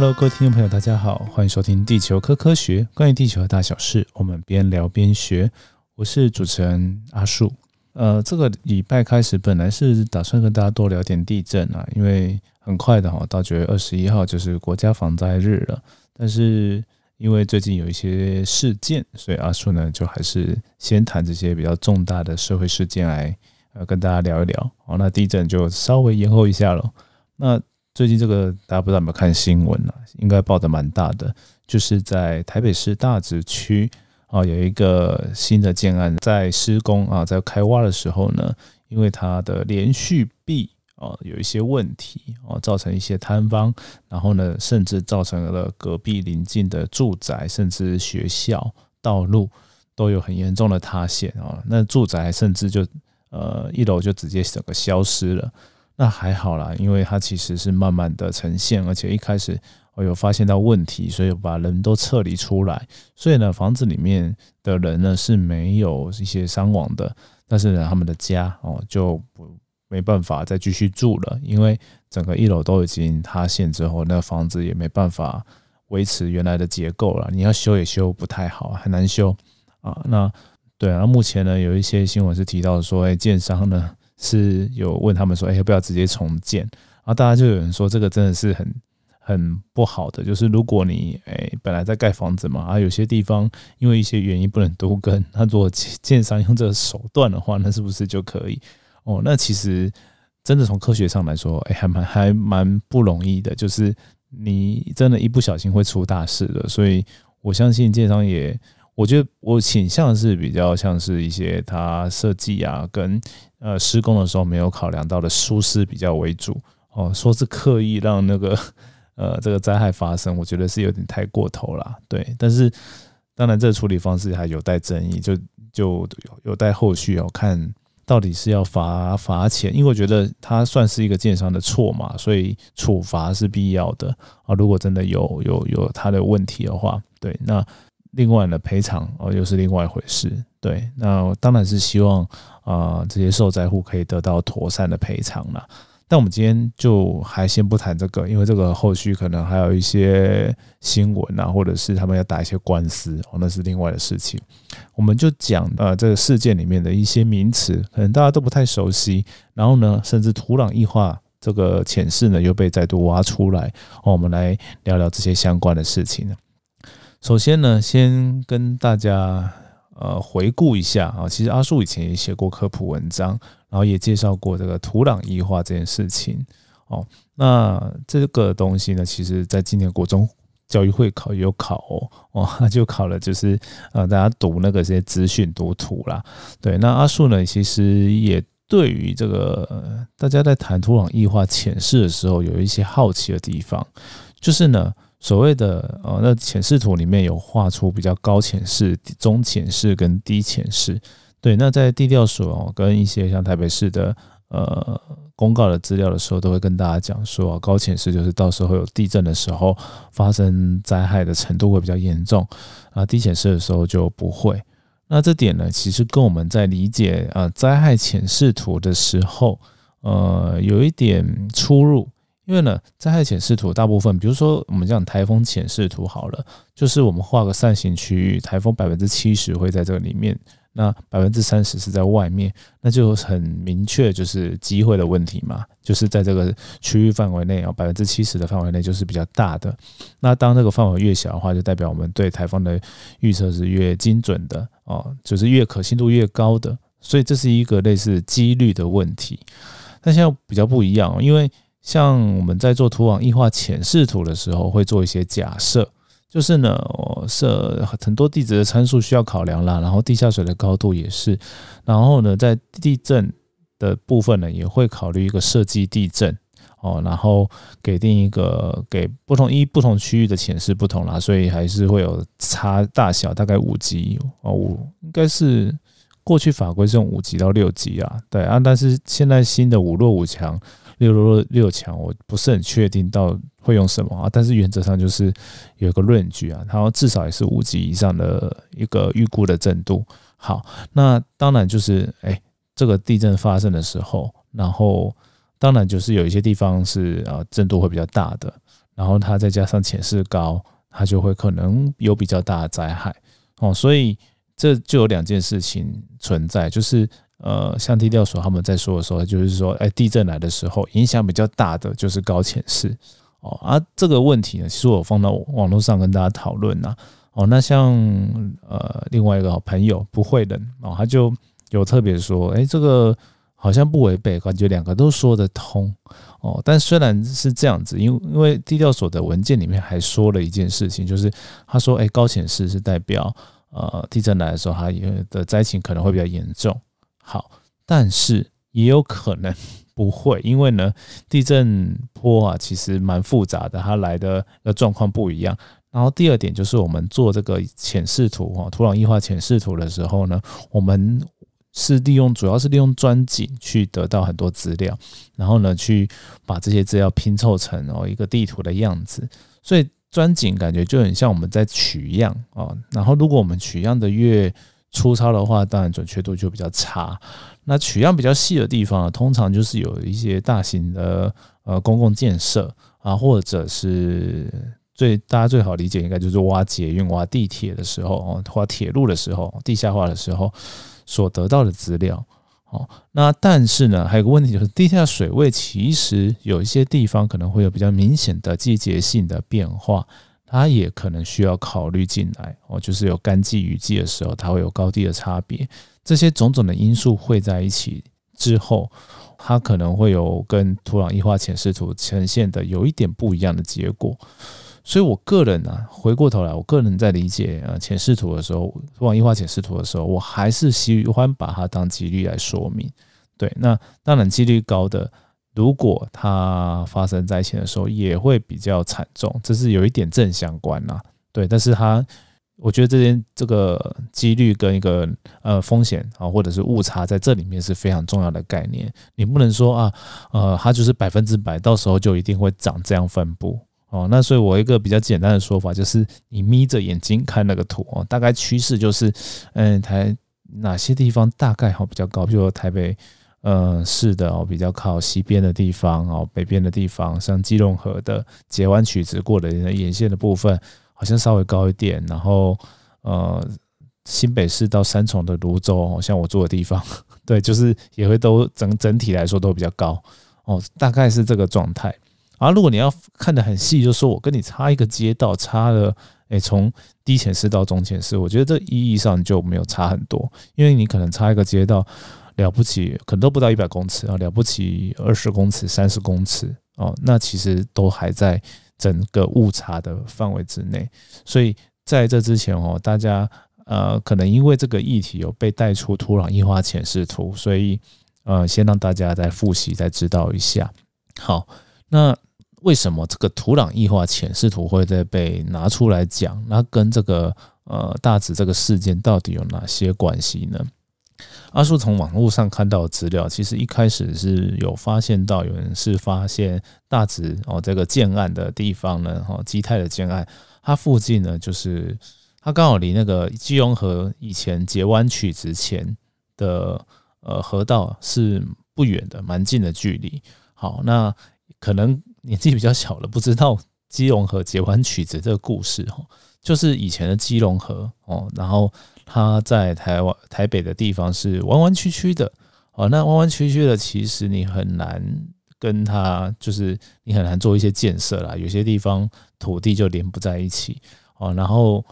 Hello，各位听众朋友，大家好，欢迎收听《地球科科学》，关于地球的大小事，我们边聊边学。我是主持人阿树。呃，这个礼拜开始，本来是打算跟大家多聊点地震啊，因为很快的哈，到九月二十一号就是国家防灾日了。但是因为最近有一些事件，所以阿树呢就还是先谈这些比较重大的社会事件来呃跟大家聊一聊。好，那地震就稍微延后一下了。那最近这个大家不知道有没有看新闻啊？应该报的蛮大的，就是在台北市大直区啊，有一个新的建案在施工啊，在开挖的时候呢，因为它的连续壁啊有一些问题啊，造成一些坍方，然后呢，甚至造成了隔壁邻近的住宅，甚至学校、道路都有很严重的塌陷啊。那住宅甚至就呃一楼就直接整个消失了。那还好啦，因为它其实是慢慢的呈现，而且一开始我有发现到问题，所以把人都撤离出来，所以呢，房子里面的人呢是没有一些伤亡的，但是呢，他们的家哦就不没办法再继续住了，因为整个一楼都已经塌陷之后，那房子也没办法维持原来的结构了，你要修也修不太好，很难修啊。那对啊，目前呢有一些新闻是提到说，哎，建商呢。是有问他们说，哎，要不要直接重建？然后大家就有人说，这个真的是很很不好的。就是如果你哎本来在盖房子嘛，啊有些地方因为一些原因不能都跟，那如果建商用这个手段的话，那是不是就可以？哦，那其实真的从科学上来说，哎，还蛮还蛮不容易的。就是你真的，一不小心会出大事的。所以我相信建商也。我觉得我倾向是比较像是一些它设计啊，跟呃施工的时候没有考量到的舒适比较为主哦。说是刻意让那个 呃这个灾害发生，我觉得是有点太过头了。对，但是当然这个处理方式还有待争议，就就有待后续哦，看到底是要罚罚钱，因为我觉得它算是一个建商的错嘛，所以处罚是必要的啊。如果真的有有有他的问题的话，对那。另外呢，赔偿哦又是另外一回事。对，那当然是希望啊这些受灾户可以得到妥善的赔偿了。但我们今天就还先不谈这个，因为这个后续可能还有一些新闻啊，或者是他们要打一些官司哦，那是另外的事情。我们就讲呃这个事件里面的一些名词，可能大家都不太熟悉。然后呢，甚至土壤异化这个浅事呢又被再度挖出来哦，我们来聊聊这些相关的事情呢。首先呢，先跟大家呃回顾一下啊，其实阿树以前也写过科普文章，然后也介绍过这个土壤异化这件事情哦。那这个东西呢，其实在今年国中教育会考有考哦，哦，那就考了，就是呃大家读那个些资讯读土啦。对，那阿树呢，其实也对于这个大家在谈土壤异化浅示的时候，有一些好奇的地方，就是呢。所谓的呃，那浅视图里面有画出比较高浅视、中浅视跟低浅视。对，那在地调所跟一些像台北市的呃公告的资料的时候，都会跟大家讲说，高浅视就是到时候有地震的时候发生灾害的程度会比较严重，啊，低浅视的时候就不会。那这点呢，其实跟我们在理解呃灾害浅视图的时候，呃，有一点出入。因为呢，灾害浅视图大部分，比如说我们讲台风浅视图好了，就是我们画个扇形区域，台风百分之七十会在这里面，那百分之三十是在外面，那就很明确就是机会的问题嘛，就是在这个区域范围内啊，百分之七十的范围内就是比较大的。那当这个范围越小的话，就代表我们对台风的预测是越精准的哦，就是越可信度越高的，所以这是一个类似几率的问题。但现在比较不一样，因为像我们在做土壤异化浅视图的时候，会做一些假设，就是呢，设很多地质的参数需要考量啦，然后地下水的高度也是，然后呢，在地震的部分呢，也会考虑一个设计地震。哦，然后给定一个给不同一不同区域的浅视不同啦，所以还是会有差大小，大概五级哦，五应该是过去法规是用五级到六级啊，对啊，但是现在新的五弱五强。六六六强，我不是很确定到会用什么啊，但是原则上就是有一个论据啊，它至少也是五级以上的一个预估的震度。好，那当然就是哎，这个地震发生的时候，然后当然就是有一些地方是啊震度会比较大的，然后它再加上浅势高，它就会可能有比较大的灾害哦。所以这就有两件事情存在，就是呃，像地调所他们在说的时候，就是说，哎，地震来的时候影响比较大的就是高潜势哦。而这个问题呢，其实我放到网络上跟大家讨论呐。哦，那像呃另外一个好朋友不会的哦，他就有特别说，哎，这个好像不违背，感觉两个都说得通哦。但虽然是这样子，因因为地调所的文件里面还说了一件事情，就是他说，哎，高潜势是代表呃地震来的时候，它的灾情可能会比较严重。好，但是也有可能 不会，因为呢，地震波啊其实蛮复杂的，它来的呃状况不一样。然后第二点就是我们做这个浅视图哈，土壤异化浅视图的时候呢，我们是利用主要是利用钻井去得到很多资料，然后呢去把这些资料拼凑成哦一个地图的样子。所以钻井感觉就很像我们在取样啊。然后如果我们取样的越粗糙的话，当然准确度就比较差。那取样比较细的地方呢，通常就是有一些大型的呃公共建设啊，或者是。最大家最好理解应该就是挖捷运、挖地铁的时候哦，挖铁路的时候，地下化的时候所得到的资料哦。那但是呢，还有个问题就是，地下水位其实有一些地方可能会有比较明显的季节性的变化，它也可能需要考虑进来哦。就是有干季、雨季的时候，它会有高低的差别，这些种种的因素汇在一起之后，它可能会有跟土壤异化浅视图呈现的有一点不一样的结果。所以，我个人呢，回过头来，我个人在理解呃浅视图的时候，土壤异化浅视图的时候，我还是喜欢把它当几率来说明。对，那当然几率高的，如果它发生灾情的时候，也会比较惨重，这是有一点正相关啦。对，但是它，我觉得这边这个几率跟一个呃风险啊，或者是误差，在这里面是非常重要的概念。你不能说啊，呃，它就是百分之百，到时候就一定会长这样分布。哦，那所以我一个比较简单的说法就是，你眯着眼睛看那个图哦，大概趋势就是，嗯，台哪些地方大概好比较高，比如说台北，呃，是的哦，比较靠西边的地方哦，北边的地方，像基隆河的截弯曲直过的沿线的部分，好像稍微高一点，然后呃，新北市到三重的泸州，像我住的地方，对，就是也会都整整体来说都比较高哦，大概是这个状态。啊，如果你要看得很细，就说我跟你差一个街道，差了，诶，从低前市到中前市，我觉得这意义上就没有差很多，因为你可能差一个街道，了不起，可能都不到一百公尺啊，了不起二十公尺、三十公尺哦，那其实都还在整个误差的范围之内。所以在这之前哦，大家呃，可能因为这个议题有被带出土壤异化浅视图，所以呃，先让大家再复习、再知道一下。好，那。为什么这个土壤异化浅视图会再被拿出来讲？那跟这个呃大指这个事件到底有哪些关系呢？阿叔从网络上看到资料，其实一开始是有发现到有人是发现大直哦这个建案的地方呢，哈基泰的建案，它附近呢就是它刚好离那个基隆河以前截弯曲直前的呃河道是不远的，蛮近的距离。好，那可能。年纪比较小了，不知道基隆河结弯曲子这个故事哈，就是以前的基隆河哦，然后它在台湾台北的地方是弯弯曲曲的哦，那弯弯曲曲的其实你很难跟它，就是你很难做一些建设啦，有些地方土地就连不在一起哦，然后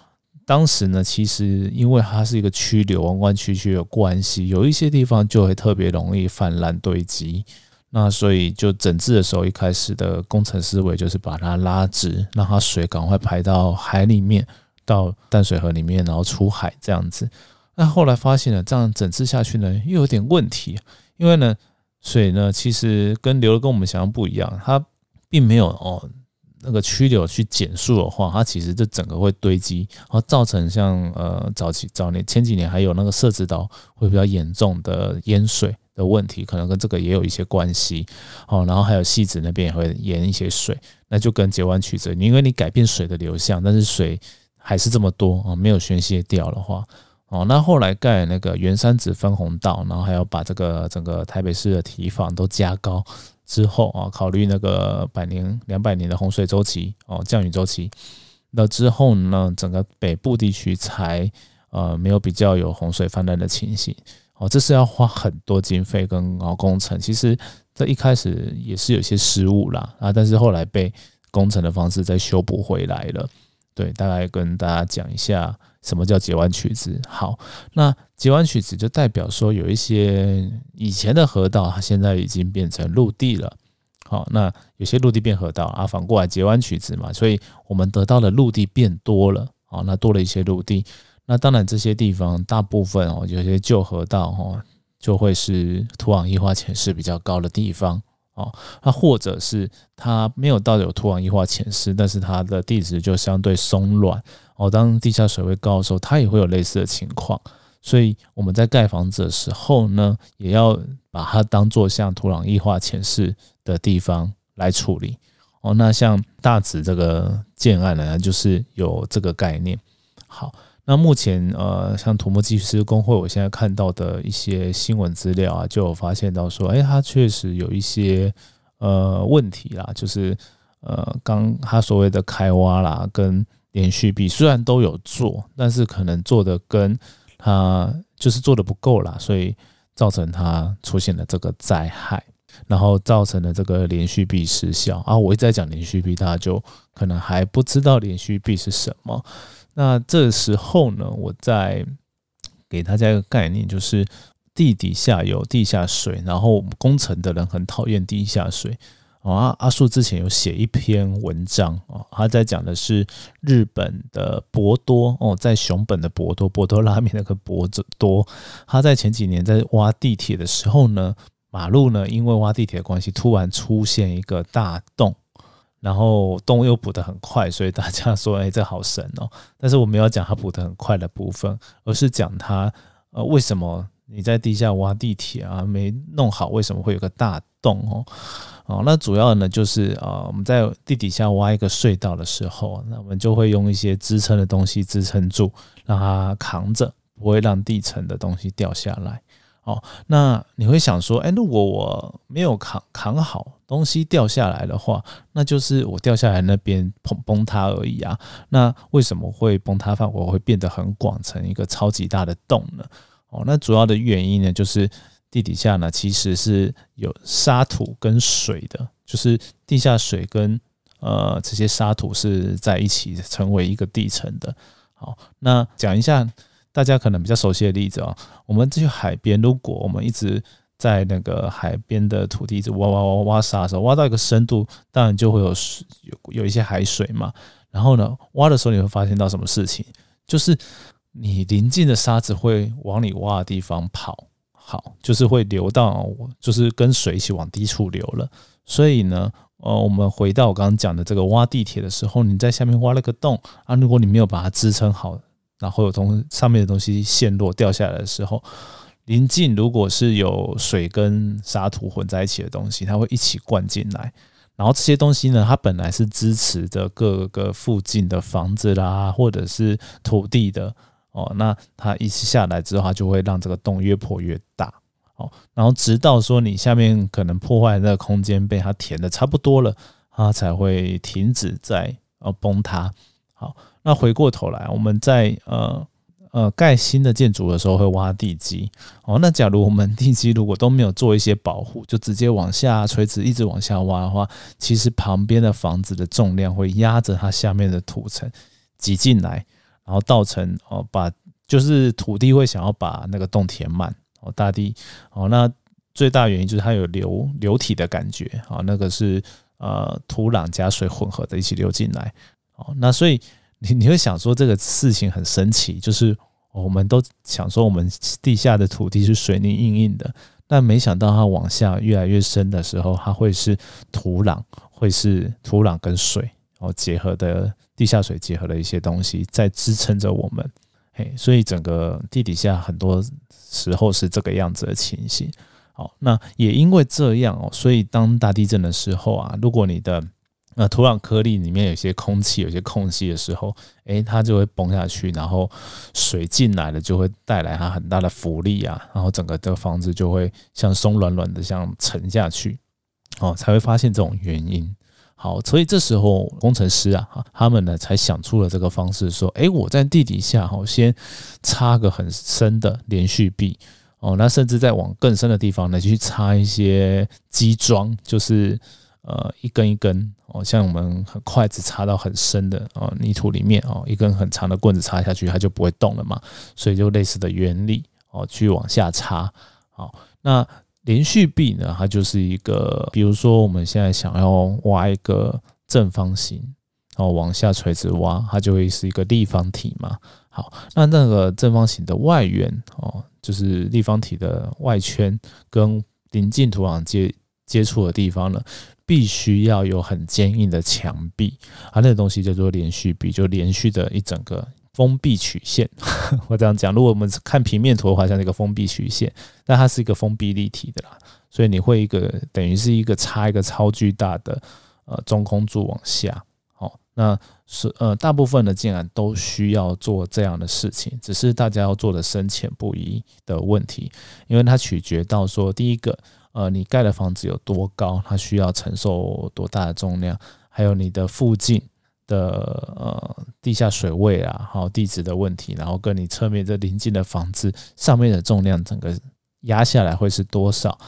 当时呢，其实因为它是一个曲流弯弯曲曲的关系，有一些地方就会特别容易泛滥堆积。那所以就整治的时候，一开始的工程思维就是把它拉直，让它水赶快排到海里面，到淡水河里面，然后出海这样子。那后来发现了这样整治下去呢，又有点问题，因为呢，水呢其实跟流的跟我们想象不一样，它并没有哦那个曲流去减速的话，它其实这整个会堆积，然后造成像呃早期早年前几年还有那个设置岛会比较严重的淹水。的问题可能跟这个也有一些关系，哦，然后还有细子那边也会淹一些水，那就跟截弯曲折，因为你改变水的流向，但是水还是这么多啊，没有宣泄掉的话，哦，那后来盖那个原山子分洪道，然后还要把这个整个台北市的堤防都加高，之后啊，考虑那个百年、两百年的洪水周期哦，降雨周期，那之后呢，整个北部地区才呃没有比较有洪水泛滥的情形哦，这是要花很多经费跟工程，其实这一开始也是有些失误啦啊，但是后来被工程的方式再修补回来了。对，大概跟大家讲一下什么叫截弯曲直。好，那截弯曲直就代表说有一些以前的河道，它现在已经变成陆地了。好，那有些陆地变河道啊，反过来截弯曲直嘛，所以我们得到的陆地变多了。好，那多了一些陆地，那当然这些地方大部分哦，有些旧河道哦，就会是土壤液化潜势比较高的地方。哦，那或者是它没有到有土壤液化潜势，但是它的地质就相对松软。哦，当地下水位高的时候，它也会有类似的情况。所以我们在盖房子的时候呢，也要把它当做像土壤液化潜势的地方来处理。哦，那像大直这个建案呢，就是有这个概念。好。那目前呃，像土木技师工会，我现在看到的一些新闻资料啊，就有发现到说，哎，它确实有一些呃问题啦，就是呃，刚他所谓的开挖啦，跟连续壁虽然都有做，但是可能做的跟他就是做的不够啦，所以造成它出现了这个灾害，然后造成了这个连续壁失效啊。我一直在讲连续壁，大家就可能还不知道连续壁是什么。那这时候呢，我再给大家一个概念，就是地底下有地下水，然后工程的人很讨厌地下水。啊，阿树之前有写一篇文章啊，他在讲的是日本的博多哦，在熊本的博多，博多拉面那个博多，他在前几年在挖地铁的时候呢，马路呢因为挖地铁的关系，突然出现一个大洞。然后洞又补得很快，所以大家说：“哎，这好神哦！” 但是我们要讲它补得很快的部分，而是讲它呃为什么你在地下挖地铁啊没弄好，为什么会有个大洞哦？哦，那主要呢就是啊我们在地底下挖一个隧道的时候，那我们就会用一些支撑的东西支撑住，让它扛着，不会让地层的东西掉下来。哦，那你会想说，哎，如果我没有扛扛好，东西掉下来的话，那就是我掉下来那边崩崩塌而已啊。那为什么会崩塌范围会变得很广，成一个超级大的洞呢？哦，那主要的原因呢，就是地底下呢其实是有沙土跟水的，就是地下水跟呃这些沙土是在一起成为一个地层的。好，那讲一下。大家可能比较熟悉的例子啊，我们去海边，如果我们一直在那个海边的土地一直挖挖挖挖沙的时候，挖到一个深度，当然就会有有有一些海水嘛。然后呢，挖的时候你会发现到什么事情？就是你临近的沙子会往你挖的地方跑，好，就是会流到，就是跟水一起往低处流了。所以呢，呃，我们回到我刚刚讲的这个挖地铁的时候，你在下面挖了个洞啊，如果你没有把它支撑好。然后有从上面的东西陷落掉下来的时候，临近如果是有水跟沙土混在一起的东西，它会一起灌进来。然后这些东西呢，它本来是支持着各个附近的房子啦，或者是土地的哦。那它一下来之后，它就会让这个洞越破越大哦。然后直到说你下面可能破坏那个空间被它填的差不多了，它才会停止在呃崩塌。好。那回过头来，我们在呃呃盖新的建筑的时候会挖地基哦。那假如我们地基如果都没有做一些保护，就直接往下垂直一直往下挖的话，其实旁边的房子的重量会压着它下面的土层挤进来，然后造成哦把就是土地会想要把那个洞填满哦，大地哦。那最大原因就是它有流流体的感觉啊，那个是呃土壤加水混合的一起流进来哦。那所以。你你会想说这个事情很神奇，就是我们都想说我们地下的土地是水泥硬硬的，但没想到它往下越来越深的时候，它会是土壤，会是土壤跟水哦结合的地下水结合的一些东西在支撑着我们，嘿，所以整个地底下很多时候是这个样子的情形。好，那也因为这样哦，所以当大地震的时候啊，如果你的那土壤颗粒里面有些空气、有些空隙的时候，诶，它就会崩下去，然后水进来了，就会带来它很大的浮力啊，然后整个的房子就会像松软软的，像沉下去。哦，才会发现这种原因。好，所以这时候工程师啊，他们呢才想出了这个方式，说：诶，我在地底下哈，先插个很深的连续壁哦，那甚至再往更深的地方呢去插一些基桩，就是呃一根一根哦，像我们很筷子插到很深的哦泥土里面哦，一根很长的棍子插下去，它就不会动了嘛，所以就类似的原理哦，去往下插。好，那。连续壁呢，它就是一个，比如说我们现在想要挖一个正方形，然后往下垂直挖，它就会是一个立方体嘛。好，那那个正方形的外缘哦，就是立方体的外圈跟临近土壤接接触的地方呢，必须要有很坚硬的墙壁，啊，那个东西叫做连续壁，就连续的一整个。封闭曲线，我这样讲，如果我们看平面图的话，像一个封闭曲线，但它是一个封闭立体的啦，所以你会一个等于是一个插一个超巨大的呃中空柱往下，好，那是呃大部分的建案都需要做这样的事情，只是大家要做的深浅不一的问题，因为它取决到说第一个呃你盖的房子有多高，它需要承受多大的重量，还有你的附近。的呃地下水位啊，还有地质的问题，然后跟你侧面这临近的房子上面的重量，整个压下来会是多少，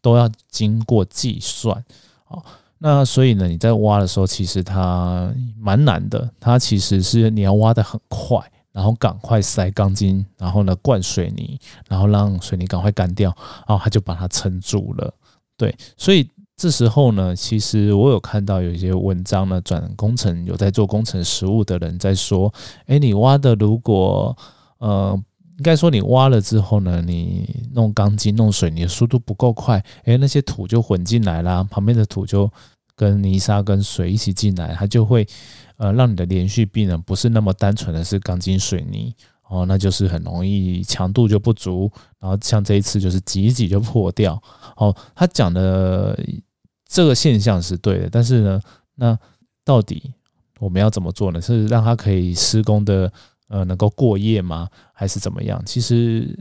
都要经过计算。好，那所以呢，你在挖的时候，其实它蛮难的。它其实是你要挖的很快，然后赶快塞钢筋，然后呢灌水泥，然后让水泥赶快干掉，然后它就把它撑住了。对，所以。这时候呢，其实我有看到有一些文章呢，转工程有在做工程实务的人在说，哎，你挖的如果呃，应该说你挖了之后呢，你弄钢筋弄水泥的速度不够快，哎，那些土就混进来啦，旁边的土就跟泥沙跟水一起进来，它就会呃让你的连续壁呢不是那么单纯的是钢筋水泥哦，那就是很容易强度就不足，然后像这一次就是挤一挤就破掉。哦，他讲的。这个现象是对的，但是呢，那到底我们要怎么做呢？是让它可以施工的，呃，能够过夜吗？还是怎么样？其实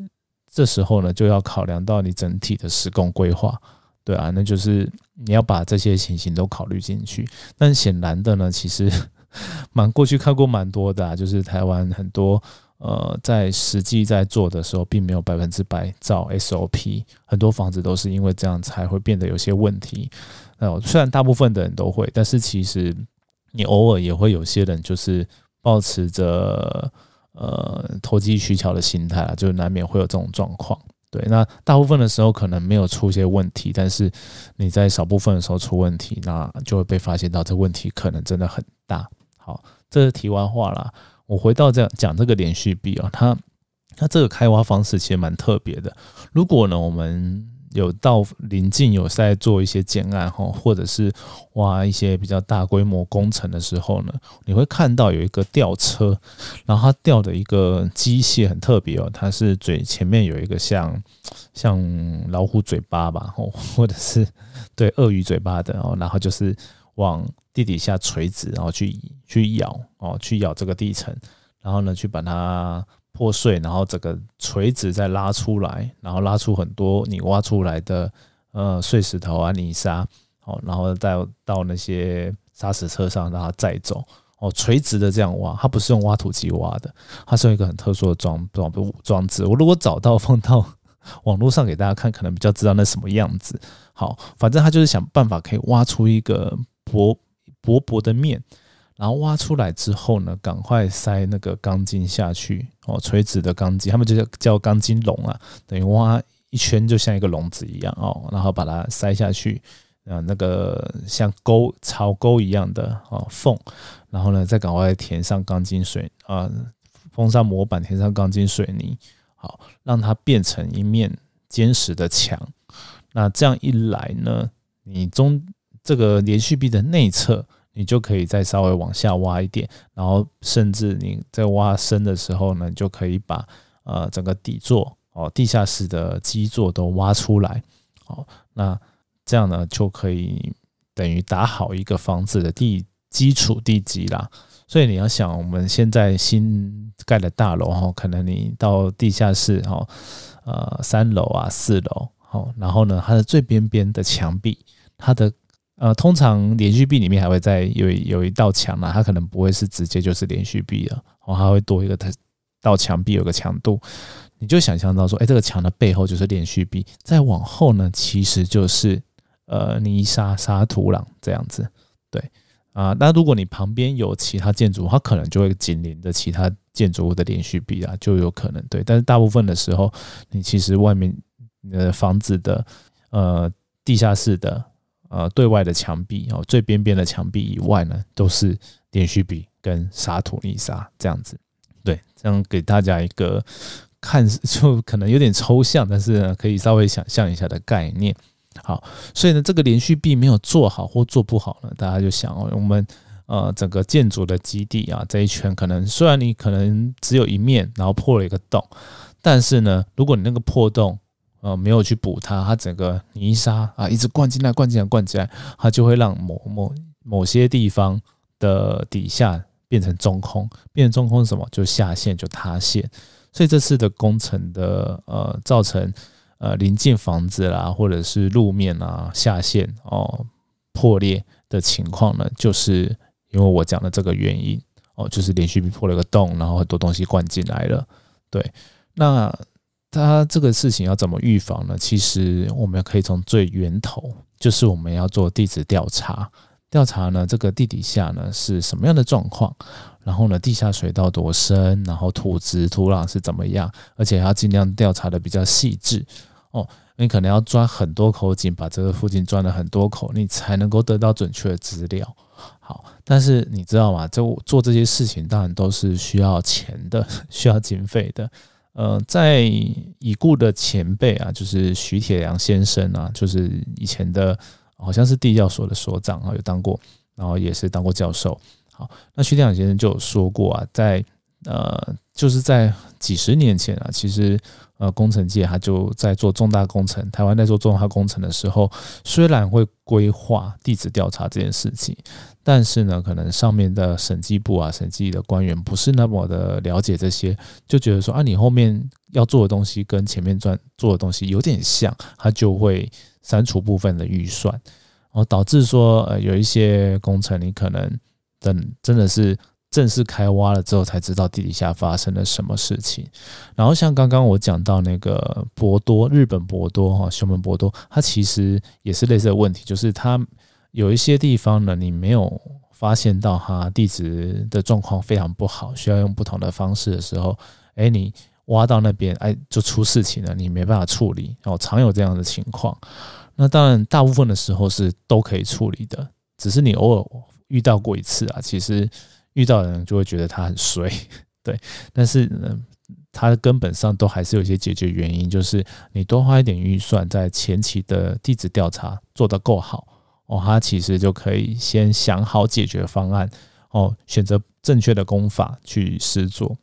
这时候呢，就要考量到你整体的施工规划，对啊，那就是你要把这些情形都考虑进去。但显然的呢，其实 蛮过去看过蛮多的，就是台湾很多。呃，在实际在做的时候，并没有百分之百照 SOP，很多房子都是因为这样才会变得有些问题。呃，虽然大部分的人都会，但是其实你偶尔也会有些人就是保持着呃投机取巧的心态啊，就难免会有这种状况。对，那大部分的时候可能没有出些问题，但是你在少部分的时候出问题，那就会被发现到这问题可能真的很大。好，这是题外话啦。我回到这讲这个连续币啊，它它这个开挖方式其实蛮特别的。如果呢，我们有到临近有在做一些建案哈，或者是挖一些比较大规模工程的时候呢，你会看到有一个吊车，然后它吊的一个机械很特别哦，它是嘴前面有一个像像老虎嘴巴吧，哦，或者是对鳄鱼嘴巴的哦，然后就是往。地底下垂直，然后去去咬哦，去咬这个地层，然后呢，去把它破碎，然后整个垂直再拉出来，然后拉出很多你挖出来的呃碎石头啊、泥沙，哦，然后再到那些砂石车上让它载走哦，垂直的这样挖，它不是用挖土机挖的，它是用一个很特殊的装装装置。我如果找到 放到网络上给大家看，可能比较知道那什么样子。好，反正他就是想办法可以挖出一个薄。薄薄的面，然后挖出来之后呢，赶快塞那个钢筋下去哦，垂直的钢筋，他们就叫叫钢筋笼啊，等于挖一圈就像一个笼子一样哦，然后把它塞下去，啊，那个像沟槽沟一样的哦缝，然后呢再赶快填上钢筋水啊，封上模板，填上钢筋水泥，好，让它变成一面坚实的墙。那这样一来呢，你中。这个连续壁的内侧，你就可以再稍微往下挖一点，然后甚至你在挖深的时候呢，你就可以把呃整个底座哦、地下室的基座都挖出来，哦，那这样呢就可以等于打好一个房子的地基础地基啦。所以你要想，我们现在新盖的大楼哈，可能你到地下室哈，呃三楼啊四楼，好，然后呢它的最边边的墙壁，它的呃，通常连续壁里面还会再有有一道墙啊，它可能不会是直接就是连续壁了，哦，它会多一个它到墙壁有个强度，你就想象到说，哎，这个墙的背后就是连续壁，再往后呢，其实就是呃泥沙沙土壤这样子，对啊，那如果你旁边有其他建筑，它可能就会紧邻着其他建筑物的连续壁啊，就有可能对，但是大部分的时候，你其实外面呃房子的呃地下室的。呃，对外的墙壁哦，最边边的墙壁以外呢，都是连续壁跟沙土泥沙这样子。对，这样给大家一个看，就可能有点抽象，但是呢，可以稍微想象一下的概念。好，所以呢，这个连续壁没有做好或做不好呢，大家就想哦，我们呃整个建筑的基地啊，这一圈可能虽然你可能只有一面，然后破了一个洞，但是呢，如果你那个破洞。呃，没有去补它，它整个泥沙啊，一直灌进来、灌进来、灌进来，它就会让某某某些地方的底下变成中空，变成中空是什么？就下陷，就塌陷。所以这次的工程的呃，造成呃临近房子啦，或者是路面啊下陷哦破裂的情况呢，就是因为我讲的这个原因哦，就是连续破了个洞，然后很多东西灌进来了。对，那。它这个事情要怎么预防呢？其实我们可以从最源头，就是我们要做地质调查。调查呢，这个地底下呢是什么样的状况，然后呢地下水道多深，然后土质土壤是怎么样，而且要尽量调查的比较细致哦。你可能要钻很多口井，把这个附近钻了很多口，你才能够得到准确的资料。好，但是你知道吗？就做这些事情，当然都是需要钱的，需要经费的。呃，在已故的前辈啊，就是徐铁良先生啊，就是以前的，好像是地教所的所长啊，有当过，然后也是当过教授。好，那徐铁良先生就有说过啊，在呃，就是在几十年前啊，其实呃，工程界他就在做重大工程，台湾在做重大工程的时候，虽然会规划地质调查这件事情。但是呢，可能上面的审计部啊、审计的官员不是那么的了解这些，就觉得说啊，你后面要做的东西跟前面做做的东西有点像，他就会删除部分的预算，然后导致说呃有一些工程你可能等真的是正式开挖了之后才知道地底下发生了什么事情。然后像刚刚我讲到那个博多，日本博多哈，熊本博多，它其实也是类似的问题，就是它。有一些地方呢，你没有发现到它地质的状况非常不好，需要用不同的方式的时候，哎，你挖到那边，哎，就出事情了，你没办法处理，哦，常有这样的情况。那当然，大部分的时候是都可以处理的，只是你偶尔遇到过一次啊，其实遇到的人就会觉得他很衰，对。但是呢，它根本上都还是有一些解决原因，就是你多花一点预算，在前期的地质调查做得够好。哦，他其实就可以先想好解决方案，哦，选择正确的工法去施作。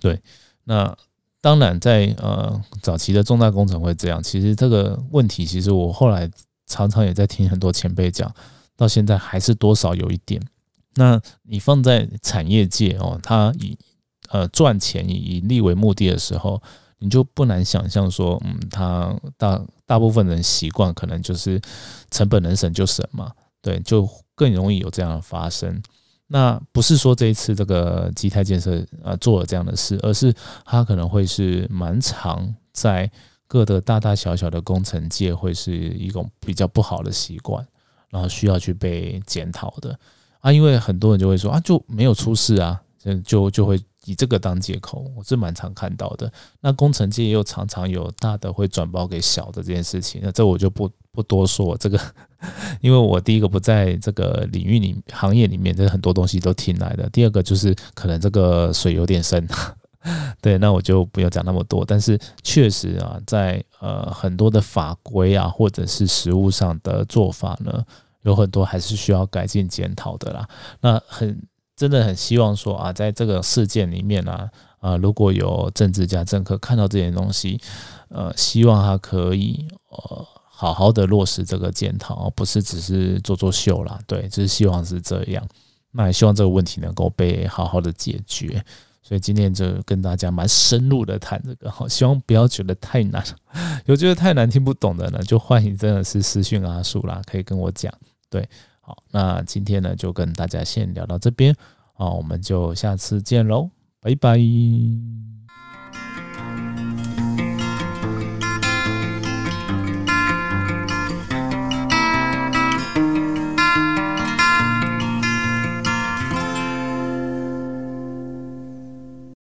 对，那当然在呃早期的重大工程会这样。其实这个问题，其实我后来常常也在听很多前辈讲，到现在还是多少有一点。那你放在产业界哦，他以呃赚钱以盈利为目的的时候。你就不难想象说，嗯，他大大部分人习惯可能就是成本能省就省嘛，对，就更容易有这样的发生。那不是说这一次这个基泰建设啊做了这样的事，而是它可能会是蛮常在各的大大小小的工程界会是一种比较不好的习惯，然后需要去被检讨的啊，因为很多人就会说啊，就没有出事啊，就就就会。以这个当借口，我是蛮常看到的。那工程界又常常有大的会转包给小的这件事情，那这我就不不多说。这个，因为我第一个不在这个领域里行业里面，这很多东西都听来的。第二个就是可能这个水有点深，对，那我就不要讲那么多。但是确实啊，在呃很多的法规啊，或者是实务上的做法呢，有很多还是需要改进检讨的啦。那很。真的很希望说啊，在这个事件里面呢，啊，如果有政治家、政客看到这些东西，呃，希望他可以呃好好的落实这个检讨，不是只是做做秀啦。对，就是希望是这样。那也希望这个问题能够被好好的解决。所以今天就跟大家蛮深入的谈这个，好，希望不要觉得太难。有觉得太难听不懂的呢，就欢迎真的是私讯阿树啦，可以跟我讲。对，好，那今天呢就跟大家先聊到这边，啊，我们就下次见喽，拜拜。